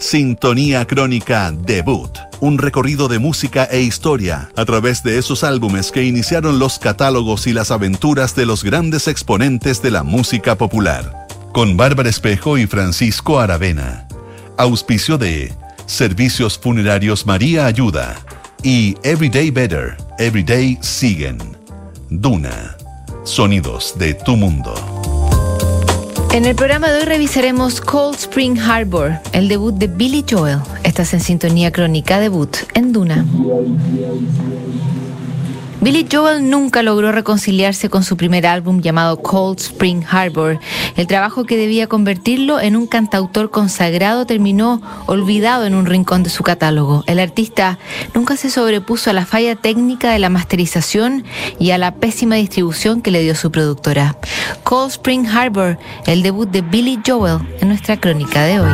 Sintonía Crónica Debut, un recorrido de música e historia a través de esos álbumes que iniciaron los catálogos y las aventuras de los grandes exponentes de la música popular. Con Bárbara Espejo y Francisco Aravena. Auspicio de Servicios Funerarios María Ayuda y Everyday Better, Everyday Siguen. Duna. Sonidos de tu mundo. En el programa de hoy revisaremos Cold Spring Harbor, el debut de Billy Joel. Estás en sintonía crónica debut en Duna. Billy Joel nunca logró reconciliarse con su primer álbum llamado Cold Spring Harbor. El trabajo que debía convertirlo en un cantautor consagrado terminó olvidado en un rincón de su catálogo. El artista nunca se sobrepuso a la falla técnica de la masterización y a la pésima distribución que le dio su productora. Cold Spring Harbor, el debut de Billy Joel en nuestra crónica de hoy.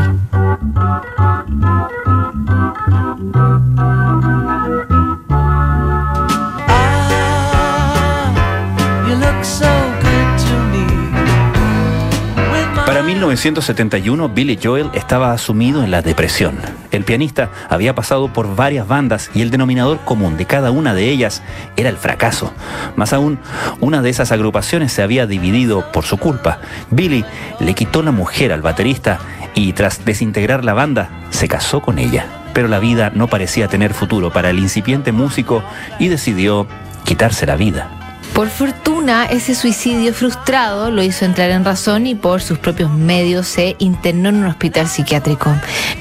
1971, Billy Joel estaba sumido en la depresión. El pianista había pasado por varias bandas y el denominador común de cada una de ellas era el fracaso. Más aún, una de esas agrupaciones se había dividido por su culpa. Billy le quitó la mujer al baterista y tras desintegrar la banda, se casó con ella. Pero la vida no parecía tener futuro para el incipiente músico y decidió quitarse la vida. Por fortuna, ese suicidio frustrado lo hizo entrar en razón y por sus propios medios se internó en un hospital psiquiátrico.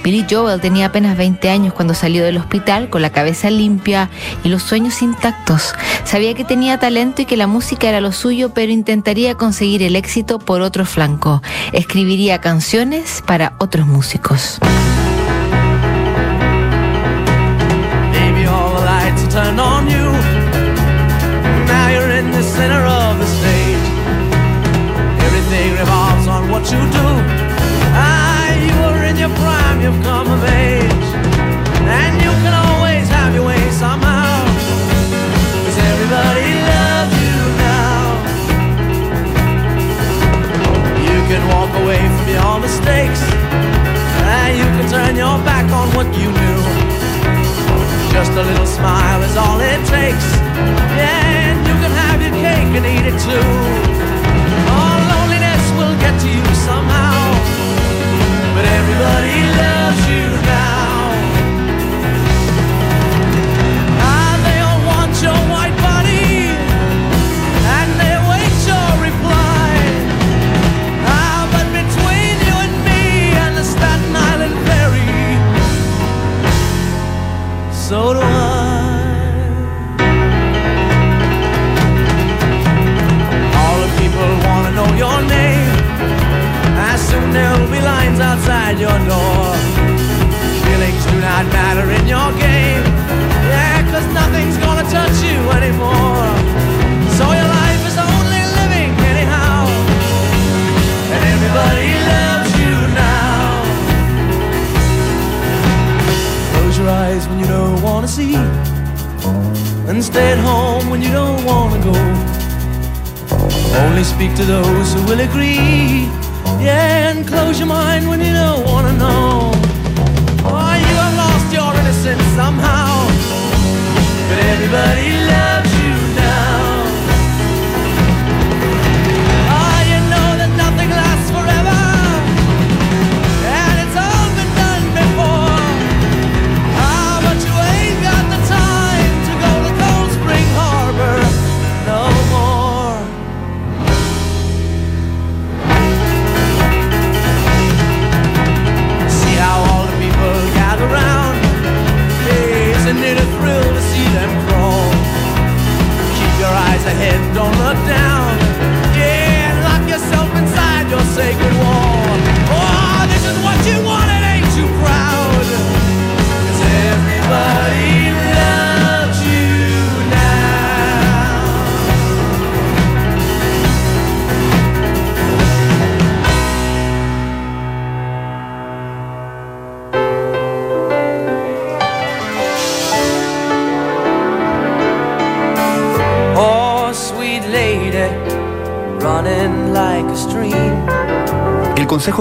Billy Joel tenía apenas 20 años cuando salió del hospital con la cabeza limpia y los sueños intactos. Sabía que tenía talento y que la música era lo suyo, pero intentaría conseguir el éxito por otro flanco. Escribiría canciones para otros músicos. You do. Ah, you are in your prime, you've come of age. There'll be lines outside your door. Feelings do not matter in your game. Yeah, cause nothing's gonna touch you anymore. So your life is only living anyhow. And everybody loves you now. Close your eyes when you don't wanna see. And stay at home when you don't wanna go. Only speak to those who will agree. Yeah, and close your mind when you don't wanna know.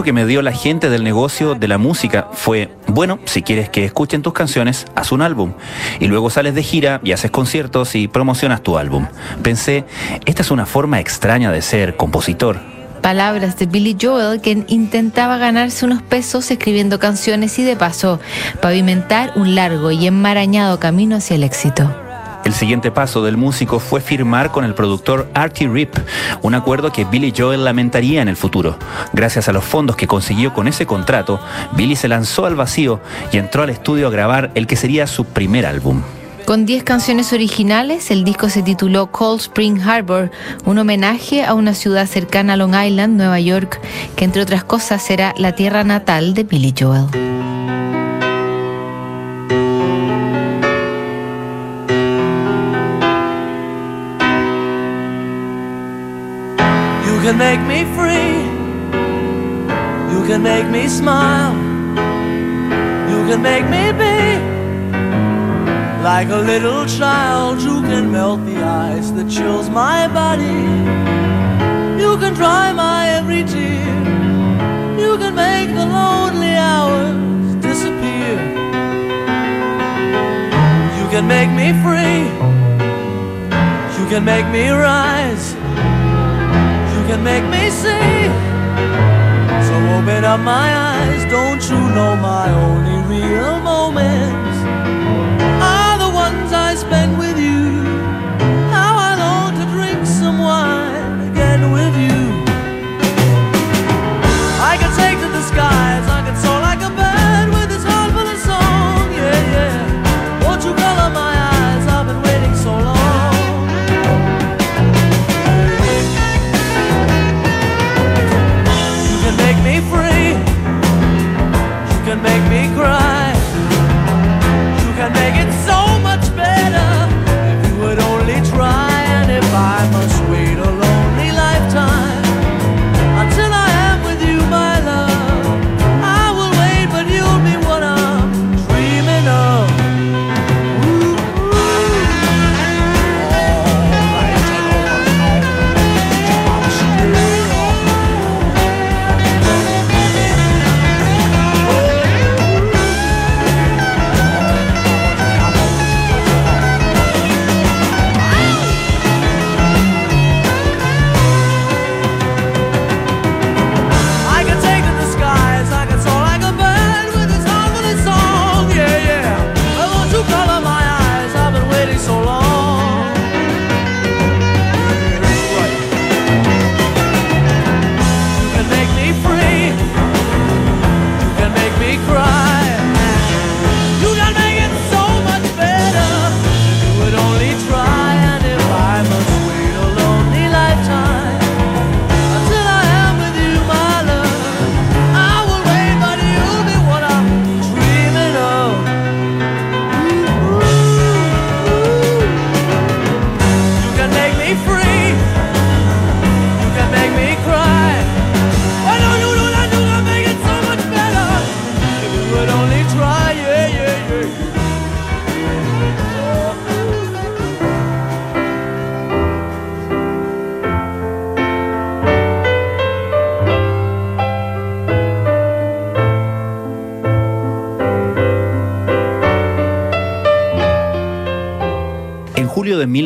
Que me dio la gente del negocio de la música fue, bueno, si quieres que escuchen tus canciones, haz un álbum. Y luego sales de gira y haces conciertos y promocionas tu álbum. Pensé, esta es una forma extraña de ser compositor. Palabras de Billy Joel, quien intentaba ganarse unos pesos escribiendo canciones y de paso pavimentar un largo y enmarañado camino hacia el éxito. El siguiente paso del músico fue firmar con el productor Artie Rip, un acuerdo que Billy Joel lamentaría en el futuro. Gracias a los fondos que consiguió con ese contrato, Billy se lanzó al vacío y entró al estudio a grabar el que sería su primer álbum. Con 10 canciones originales, el disco se tituló Cold Spring Harbor, un homenaje a una ciudad cercana a Long Island, Nueva York, que entre otras cosas será la tierra natal de Billy Joel. Can make me free. You can make me smile. You can make me be like a little child. You can melt the ice that chills my body. You can dry my every tear. You can make the lonely hours disappear. You can make me free. You can make me rise can make me see. So open up my eyes, don't you know my only real moments are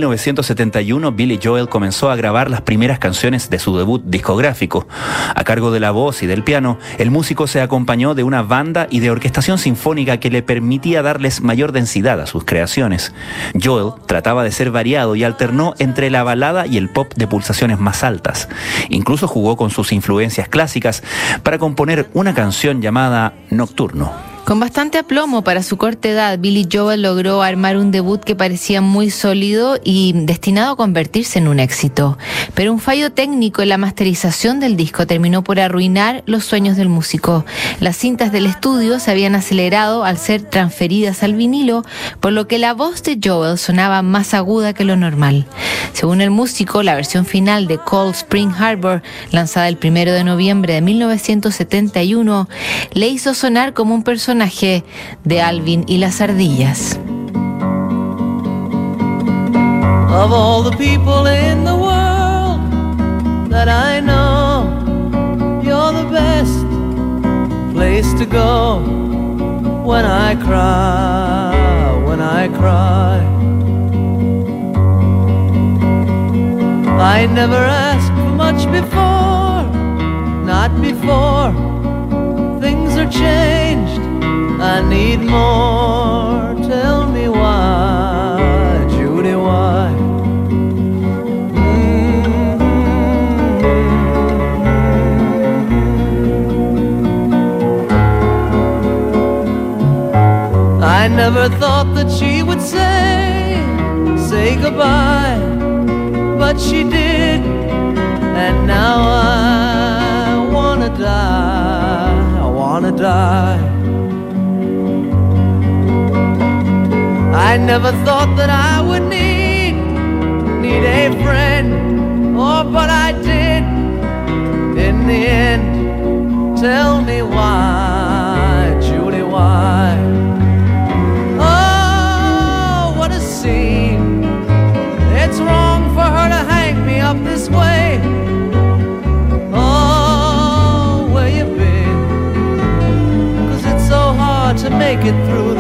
1971, Billy Joel comenzó a grabar las primeras canciones de su debut discográfico. A cargo de la voz y del piano, el músico se acompañó de una banda y de orquestación sinfónica que le permitía darles mayor densidad a sus creaciones. Joel trataba de ser variado y alternó entre la balada y el pop de pulsaciones más altas. Incluso jugó con sus influencias clásicas para componer una canción llamada Nocturno. Con bastante aplomo para su corta edad, Billy Joel logró armar un debut que parecía muy sólido y destinado a convertirse en un éxito. Pero un fallo técnico en la masterización del disco terminó por arruinar los sueños del músico. Las cintas del estudio se habían acelerado al ser transferidas al vinilo, por lo que la voz de Joel sonaba más aguda que lo normal. Según el músico, la versión final de Cold Spring Harbor, lanzada el primero de noviembre de 1971, le hizo sonar como un personaje personaje de Alvin y las ardillas. Of all the people in the world that I know, you're the best place to go when I cry, when I cry. I never asked for much before, not before things are changed. I need more. Tell me why, Judy, why? Mm-hmm. I never thought that she would say, say goodbye, but she did, and now I wanna die, I wanna die. I never thought that I would need, need a friend, oh, but I did, in the end, tell me why, Julie, why? Oh, what a scene. It's wrong for her to hang me up this way. Oh, where you been? Cause it's so hard to make it through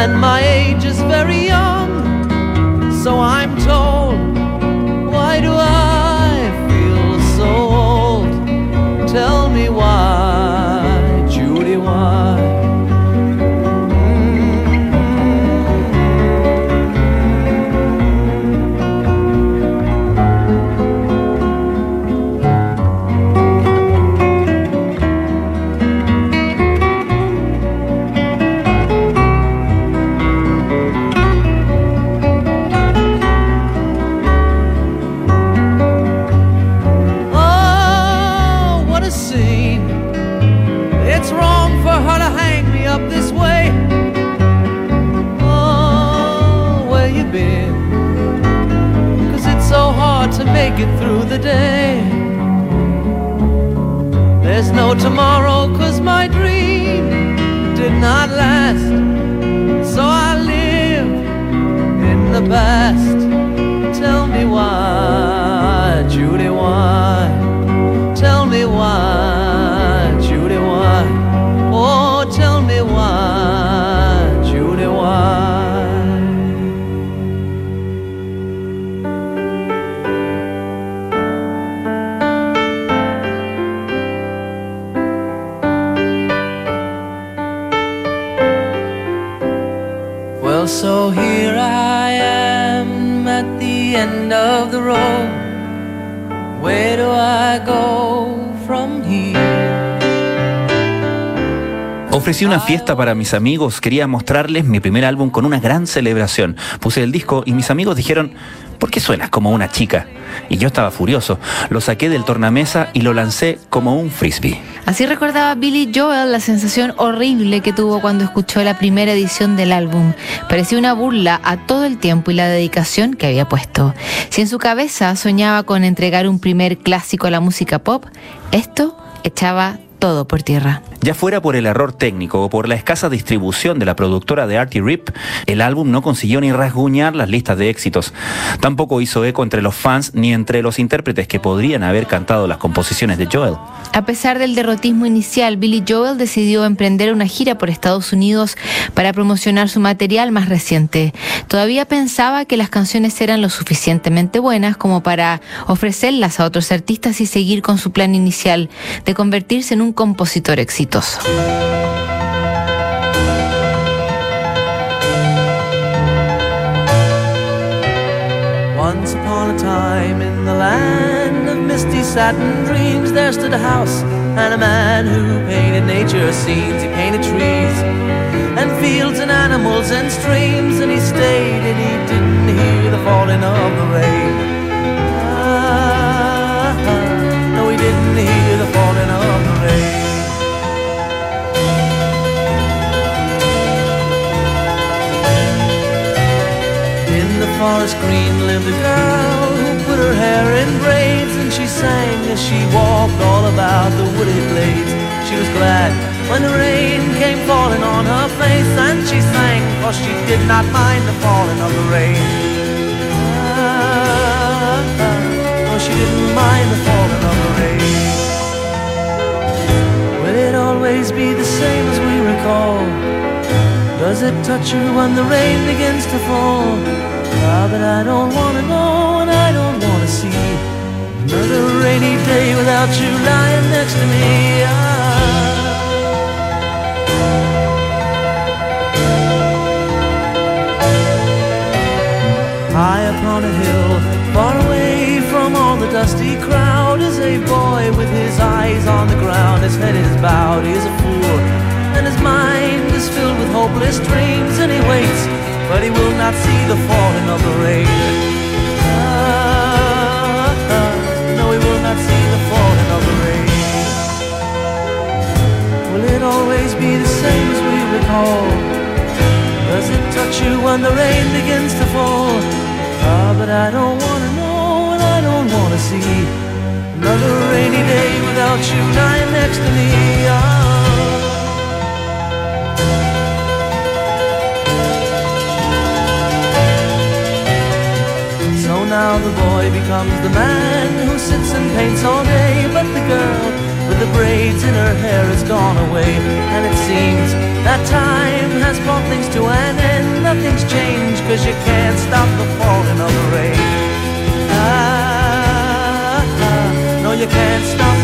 A man my age is very young, so I'm Ofrecí una fiesta para mis amigos, quería mostrarles mi primer álbum con una gran celebración. Puse el disco y mis amigos dijeron, ¿por qué suenas como una chica? Y yo estaba furioso. Lo saqué del tornamesa y lo lancé como un frisbee. Así recordaba Billy Joel la sensación horrible que tuvo cuando escuchó la primera edición del álbum. Parecía una burla a todo el tiempo y la dedicación que había puesto. Si en su cabeza soñaba con entregar un primer clásico a la música pop, esto echaba todo por tierra. Ya fuera por el error técnico o por la escasa distribución de la productora de Artie Rip, el álbum no consiguió ni rasguñar las listas de éxitos. Tampoco hizo eco entre los fans ni entre los intérpretes que podrían haber cantado las composiciones de Joel. A pesar del derrotismo inicial, Billy Joel decidió emprender una gira por Estados Unidos para promocionar su material más reciente. Todavía pensaba que las canciones eran lo suficientemente buenas como para ofrecerlas a otros artistas y seguir con su plan inicial de convertirse en un compositor exitoso. Once upon a time in the land of misty satin dreams, there stood a house and a man who painted nature scenes. He painted trees and fields and animals and streams, and he stayed and he didn't hear the falling of the rain. Forest green lived a girl who put her hair in braids and she sang as she walked all about the wooded glades. She was glad when the rain came falling on her face and she sang for she did not mind the falling of the rain. Ah, ah, for she didn't mind the falling of the rain. Will it always be the same as we recall? Does it touch you when the rain begins to fall? But I don't wanna know and I don't wanna see another rainy day without you lying next to me. Ah. When the rain begins to fall? Ah, but I don't wanna know and I don't wanna see another rainy day without you lying next to me. Ah. So now the boy becomes the man who sits and paints all day, but the girl braids in her hair has gone away, and it seems that time has brought things to an end. Nothing's changed, cause you can't stop the falling of the rain. Ah, ah, no, you can't stop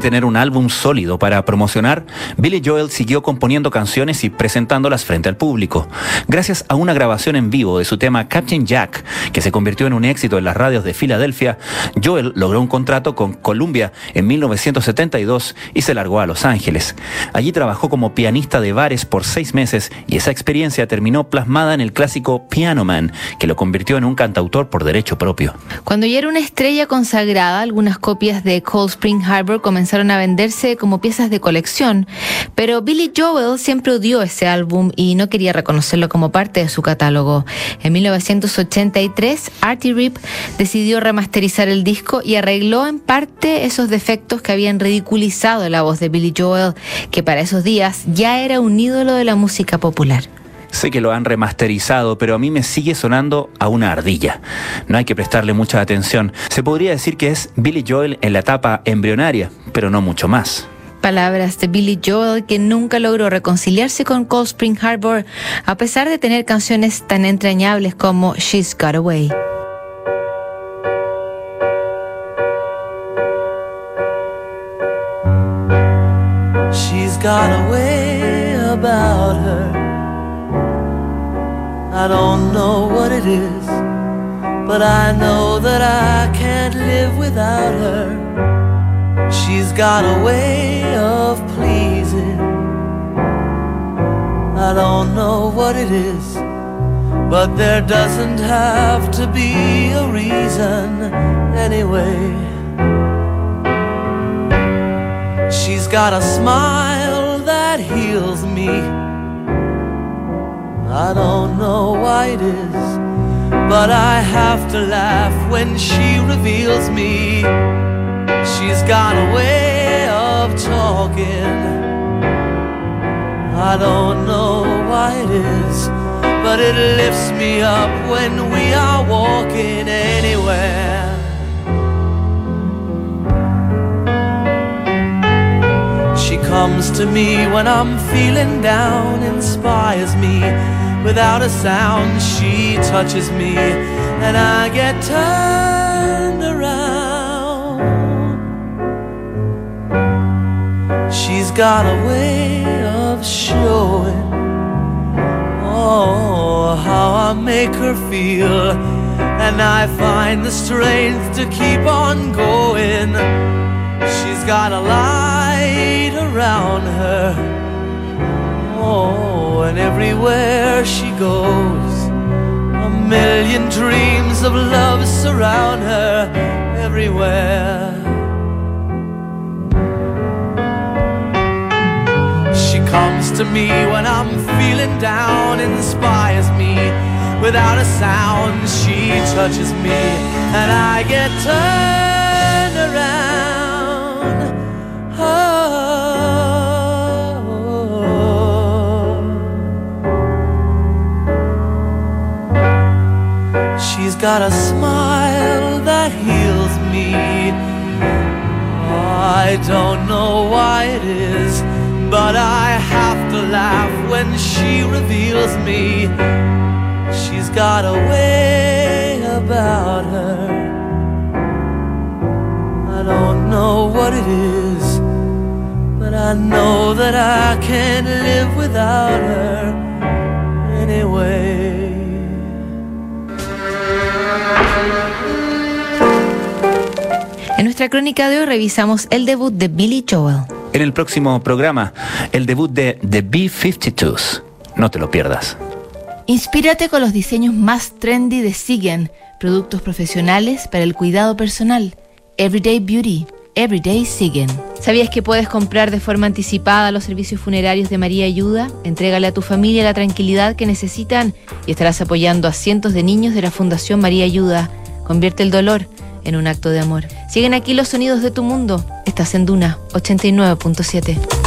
Tener un álbum sólido para promocionar, Billy Joel siguió componiendo canciones y presentándolas frente al público. Gracias a una grabación en vivo de su tema Captain Jack, que se convirtió en un éxito en las radios de Filadelfia, Joel logró un contrato con Columbia en 1972 y se largó a Los Ángeles. Allí trabajó como pianista de bares por seis meses y esa experiencia terminó plasmada en el clásico Piano Man, que lo convirtió en un cantautor por derecho propio. Cuando ya era una estrella consagrada, algunas copias de Cold Spring Harbor comenzaron a venderse como piezas de colección, pero Billy Joel siempre odió ese álbum y no quería reconocerlo como parte de su catálogo. En 1983, Artie Rip decidió remasterizar el disco y arregló en parte esos defectos que habían ridiculizado la voz de Billy Joel, que para esos días ya era un ídolo de la música popular. Sé que lo han remasterizado, pero a mí me sigue sonando a una ardilla. No hay que prestarle mucha atención. Se podría decir que es Billy Joel en la etapa embrionaria, pero no mucho más. Palabras de Billy Joel que nunca logró reconciliarse con Cold Spring Harbor a pesar de tener canciones tan entrañables como She's Got Away. She's got a way about her. I don't know what it is, but I know that I can't live without her. She's got a way of pleasing. I don't know what it is, but there doesn't have to be a reason anyway. She's got a smile that heals me. I don't know why it is, but I have to laugh when she reveals me. She's got a way of talking. I don't know why it is, but it lifts me up when we are walking anywhere. She comes to me when I'm feeling down, inspires me without a sound. She touches me, and I get turned around. She's got a way of showing, oh, how I make her feel, and I find the strength to keep on going. She's got a light around her. Oh, and everywhere she goes, a million dreams of love surround her everywhere. She comes to me when I'm feeling down, inspires me without a sound. She touches me, and I get turned around. A smile that heals me. I don't know why it is, but I have to laugh when she reveals me. She's got a way about her. I don't know what it is, but I know that I can't live without her anyway. Nuestra crónica de hoy revisamos el debut de Billy Joel. En el próximo programa, el debut de The B-52s. No te lo pierdas. Inspírate con los diseños más trendy de Sigen, productos profesionales para el cuidado personal. Everyday Beauty, Everyday Sigen. ¿Sabías que puedes comprar de forma anticipada los servicios funerarios de María Ayuda? Entrégale a tu familia la tranquilidad que necesitan y estarás apoyando a cientos de niños de la Fundación María Ayuda. Convierte el dolor en un acto de amor. Siguen aquí los sonidos de tu mundo. Estás en Duna 89.7.